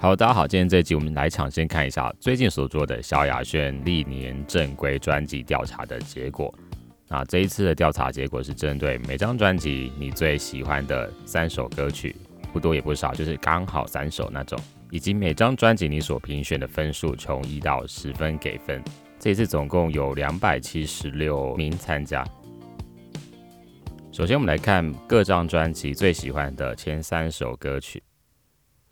好，大家好，今天这一集我们来抢先看一下最近所做的萧亚轩历年正规专辑调查的结果。那这一次的调查结果是针对每张专辑你最喜欢的三首歌曲，不多也不少，就是刚好三首那种，以及每张专辑你所评选的分数从一到十分给分。这一次总共有两百七十六名参加。首先我们来看各张专辑最喜欢的前三首歌曲。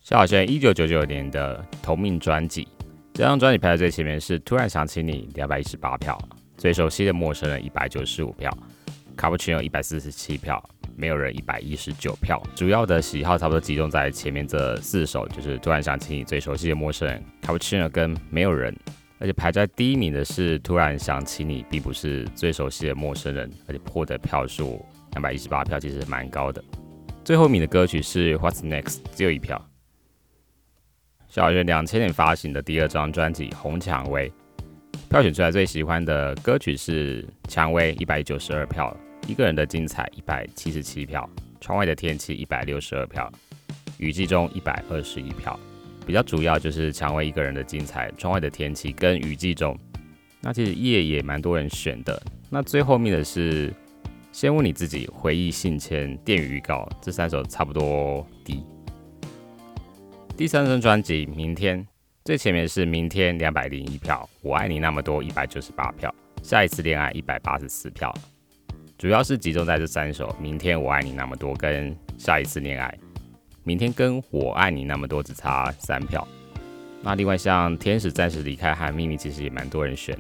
萧亚轩一九九九年的同名专辑，这张专辑排在最前面是《突然想起你》两百一十八票，最熟悉的陌生人一百九十五票，卡布奇诺一百四十七票，没有人一百一十九票。主要的喜好差不多集中在前面这四首，就是《突然想起你》最熟悉的陌生人，卡布奇诺跟没有人。而且排在第一名的是《突然想起你》，并不是最熟悉的陌生人，而且获得票数两百一十八票，其实蛮高的。最后一名的歌曲是《What's Next》，只有一票。小学两千年发行的第二张专辑《红蔷薇》，票选出来最喜欢的歌曲是《蔷薇》一百九十二票，《一个人的精彩》一百七十七票，《窗外的天气》一百六十二票，《雨季中》一百二十一票。比较主要就是《蔷薇》一个人的精彩，《窗外的天气》跟《雨季中》。那其实夜也蛮多人选的。那最后面的是《先问你自己》、《回忆信签》、《电影预告》这三首差不多低。第三张专辑《明天》最前面是《明天》两百零一票，《我爱你那么多》一百九十八票，《下一次恋爱》一百八十四票，主要是集中在这三首，《明天》《我爱你那么多》跟《下一次恋爱》。明天跟我爱你那么多只差三票。那另外像《天使暂时离开》和《秘密》其实也蛮多人选。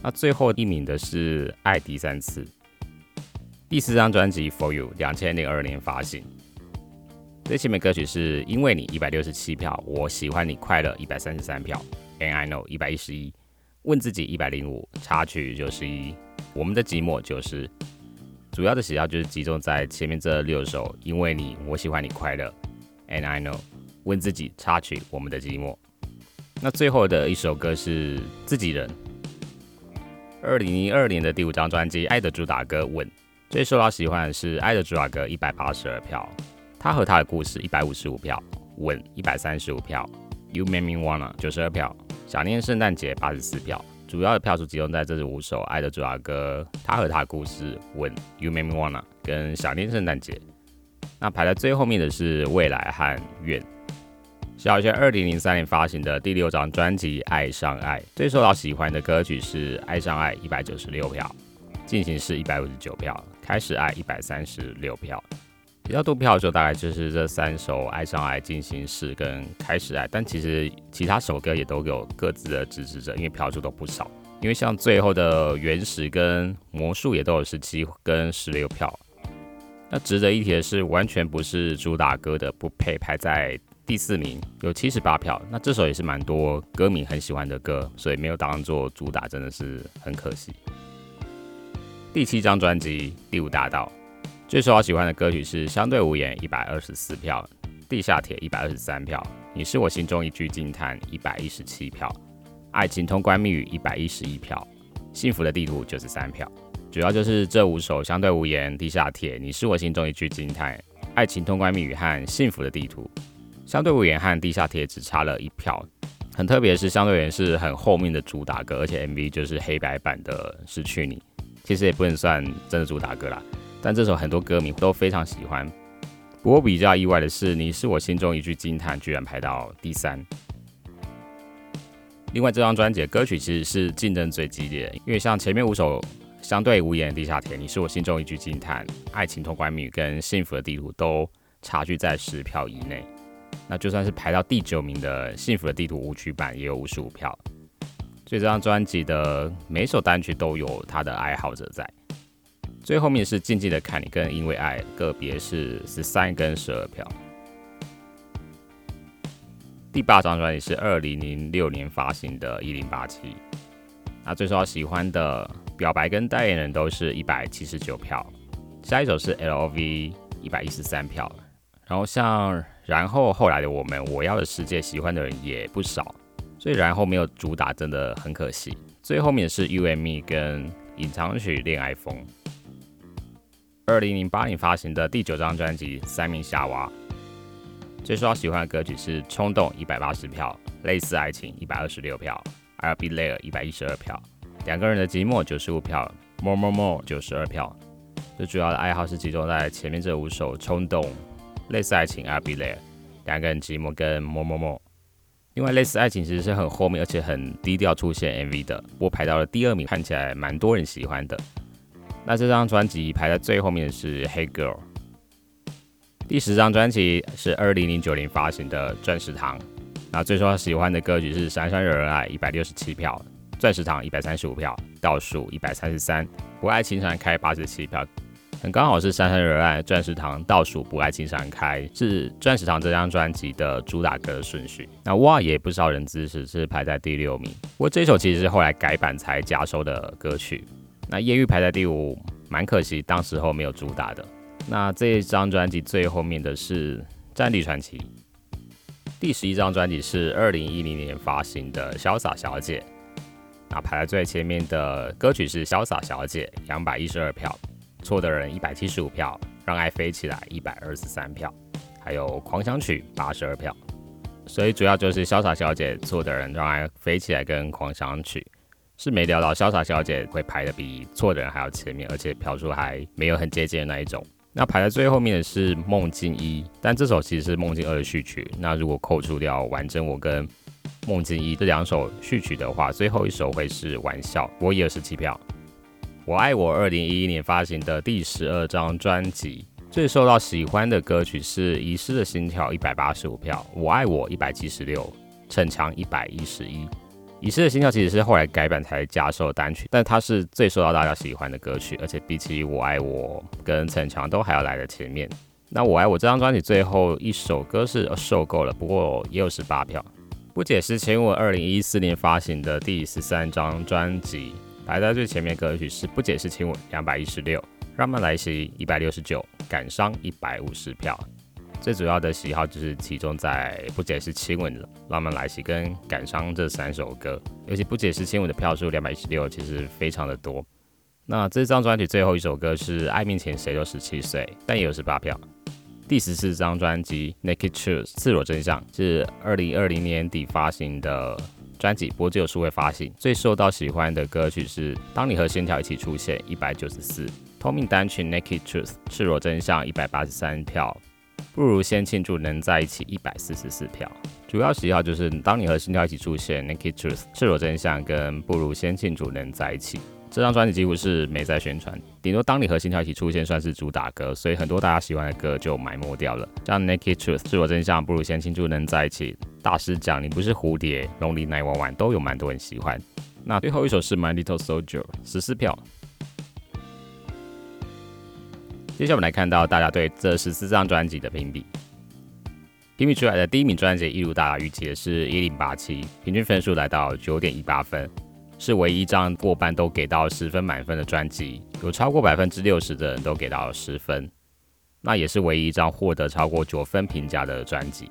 那最后一名的是《爱第三次》。第四张专辑《For You》两千零二年发行。最前面歌曲是因为你一百六十七票，我喜欢你快乐一百三十三票，And I Know 一百一十一，问自己一百零五，插曲九十一，我们的寂寞九十。主要的喜好就是集中在前面这六首，因为你我喜欢你快乐，And I Know 问自己插曲我们的寂寞。那最后的一首歌是自己人。二零零二年的第五张专辑《爱的主打歌》吻，最受到喜欢的是《爱的主打歌》一百八十二票。他和他的故事一百五十五票，稳一百三十五票，You Make Me Wanna 九十二票，想念圣诞节八十四票，主要的票数集中在这五首爱的主打歌，他和他的故事稳，You Make Me Wanna 跟想念圣诞节。那排在最后面的是未来和愿。小学二零零三年发行的第六张专辑《爱上爱》，最受到喜欢的歌曲是《爱上爱》一百九十六票，进行式一百五十九票，开始爱一百三十六票。比较多票的时候，大概就是这三首《爱上爱》进行式跟《开始爱》，但其实其他首歌也都有各自的支持者，因为票数都不少。因为像最后的原始跟魔术也都有十七跟十六票。那值得一提的是，完全不是主打歌的不配排在第四名，有七十八票。那这首也是蛮多歌迷很喜欢的歌，所以没有当做主打，真的是很可惜。第七张专辑《第五大道》。最受我喜欢的歌曲是《相对无言》，一百二十四票；《地下铁》一百二十三票；《你是我心中一句惊叹》一百一十七票；《爱情通关密语》一百一十一票；《幸福的地图》九十三票。主要就是这五首《相对无言》、《地下铁》、《你是我心中一句惊叹》、《爱情通关密语》和《幸福的地图》。《相对无言》和《地下铁》只差了一票。很特别的是，《相对无言》是很后面的主打歌，而且 MV 就是黑白版的《失去你》，其实也不能算真的主打歌啦。但这首很多歌迷都非常喜欢。不过比较意外的是，你是我心中一句惊叹，居然排到第三。另外，这张专辑的歌曲其实是竞争最激烈，因为像前面五首相对无言、地下铁、你是我心中一句惊叹、爱情通关密语跟幸福的地图都差距在十票以内。那就算是排到第九名的幸福的地图舞曲版，也有五十五票。所以这张专辑的每首单曲都有他的爱好者在。最后面是静静的看你跟因为爱个别是十三跟十二票。第八张专辑是二零零六年发行的《一零八七》，那最受到喜欢的表白跟代言人都是一百七十九票。下一首是 L V 一百一十三票，然后像然后后来的我们我要的世界喜欢的人也不少，所以然后没有主打真的很可惜。最后面是 U M E 跟隐藏曲恋爱风。二零零八年发行的第九张专辑《三名夏娃》，最受到喜欢的歌曲是《冲动》一百八十票，《类似爱情》一百二十六票，《I'll Be There》一百一十二票，《两个人的寂寞》九十五票，《More More More》九十二票。最主要的爱好是集中在前面这五首《冲动》、《类似爱情》、《I'll Be There》、《两个人寂寞》跟《More More More》。另外，《类似爱情》其实是很后面，而且很低调出现 MV 的，我排到了第二名，看起来蛮多人喜欢的。那这张专辑排在最后面的是《Hey Girl》。第十张专辑是二零零九年发行的《钻石糖》，那最受喜欢的歌曲是《闪闪惹人爱》，一百六十七票；《钻石糖》一百三十五票，倒数一百三十三；《不爱情闪开》八十七票，很刚好是《闪闪惹人爱》《钻石糖》倒数《不爱情闪开》是《钻石糖》这张专辑的主打歌顺序。那哇，也不少人支持，是排在第六名。不过这首其实是后来改版才加收的歌曲。那艳遇排在第五，蛮可惜，当时候没有主打的。那这一张专辑最后面的是《战地传奇》，第十一张专辑是二零一零年发行的《潇洒小姐》。那排在最前面的歌曲是《潇洒小姐》，两百一十二票；错的人一百七十五票；让爱飞起来一百二十三票；还有《狂想曲》八十二票。所以主要就是《潇洒小姐》、错的人、让爱飞起来跟《狂想曲》。是没聊到《潇洒小姐》会排的比错的人还要前面，而且票数还没有很接近的那一种。那排在最后面的是《梦境一》，但这首其实是《梦境二》的序曲。那如果扣除掉《完整我》跟《梦境一》这两首序曲的话，最后一首会是《玩笑》。我也有十七票。我爱我二零一一年发行的第十二张专辑，最受到喜欢的歌曲是《遗失的心跳》一百八十五票，《我爱我》一百七十六，《逞强》一百一十一。遗失的心跳其实是后来改版才加收单曲，但它是最受到大家喜欢的歌曲，而且比起我爱我跟逞强都还要来的前面。那我爱我这张专辑最后一首歌是受够了，不过也有十八票。不解释请我二零一四年发行的第十三张专辑排在最前面歌曲是不解释亲吻两百一十六，浪漫来袭一百六十九，感伤一百五十票。最主要的喜好就是集中在不解释亲吻、浪漫来袭跟感伤这三首歌，尤其不解释亲吻的票数两百一十六，其实非常的多。那这张专辑最后一首歌是爱面前谁都十七岁，但也有十八票。第十四张专辑《Naked Truth》赤裸真相是二零二零年底发行的专辑，不过只有数位发行。最受到喜欢的歌曲是当你和线条一起出现一百九十四，同名单曲《Naked Truth》赤裸真相一百八十三票。不如先庆祝能在一起一百四十四票，主要喜好就是当你和心跳一起出现，Naked Truth 赤裸真相跟不如先庆祝能在一起。这张专辑几乎是没在宣传，顶多当你和心跳一起出现算是主打歌，所以很多大家喜欢的歌就埋没掉了。像 Naked Truth 赤裸真相不如先庆祝能在一起，大师讲你不是蝴蝶，Lonely Night 玩玩都有蛮多人喜欢。那最后一首是 My Little Soldier 十四票。接下来我们来看到大家对这十四张专辑的评比。评比出来的第一名专辑，一如大家预期的是一零八七，平均分数来到九点一八分，是唯一一张过半都给到十分满分的专辑，有超过百分之六十的人都给到十分，那也是唯一一张获得超过九分评价的专辑。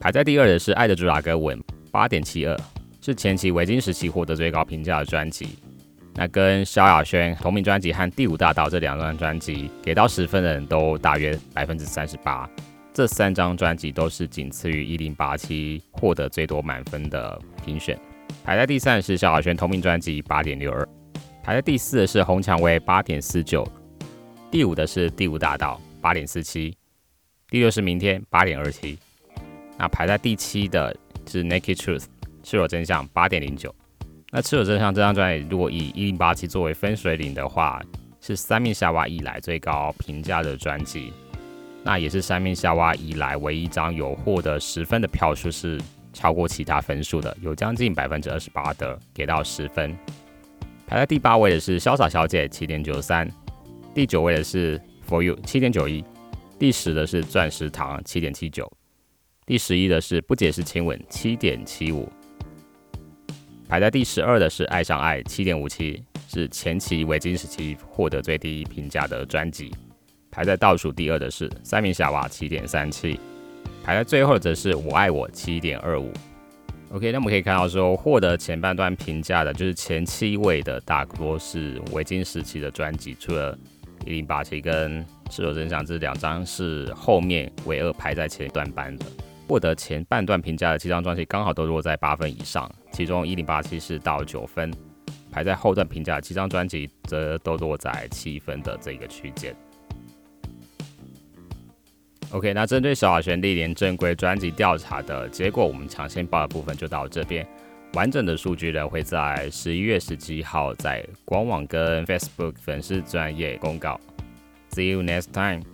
排在第二的是《爱的主打歌》吻八点七二，是前期维京时期获得最高评价的专辑。那跟萧亚轩同名专辑和《第五大道》这两张专辑给到十分的人都大约百分之三十八，这三张专辑都是仅次于一零八七获得最多满分的评选。排在第三的是萧亚轩同名专辑八点六二，排在第四的是红蔷薇八点四九，第五的是《第五大道》八点四七，第六是明天八点二七，那排在第七的是《Naked Truth》赤裸真相八点零九。那《赤裸真相》这张专辑，如果以一零八七作为分水岭的话，是三面夏娃以来最高评价的专辑，那也是三面夏娃以来唯一一张有获得十分的票数是超过其他分数的，有将近百分之二十八的给到十分。排在第八位的是《潇洒小姐》七点九三，第九位的是《For You》七点九一，第十的是《钻石糖》七点七九，第十一的是《不解释亲吻》七点七五。排在第十二的是《爱上爱》，七点五七，是前期维京时期获得最低评价的专辑。排在倒数第二的是《三名夏娃》，七点三七。排在最后则是《我爱我》，七点二五。OK，那我们可以看到说，获得前半段评价的就是前七位的大多是维京时期的专辑，除了一零八七跟是有真相，这两张是后面唯二排在前段班的。获得前半段评价的七张专辑刚好都落在八分以上，其中一零八七是到九分，排在后段评价的七张专辑则都落在七分的这个区间。OK，那针对萧亚轩历年正规专辑调查的结果，我们抢先报的部分就到这边。完整的数据呢会在十一月十七号在官网跟 Facebook 粉丝专业公告。See you next time.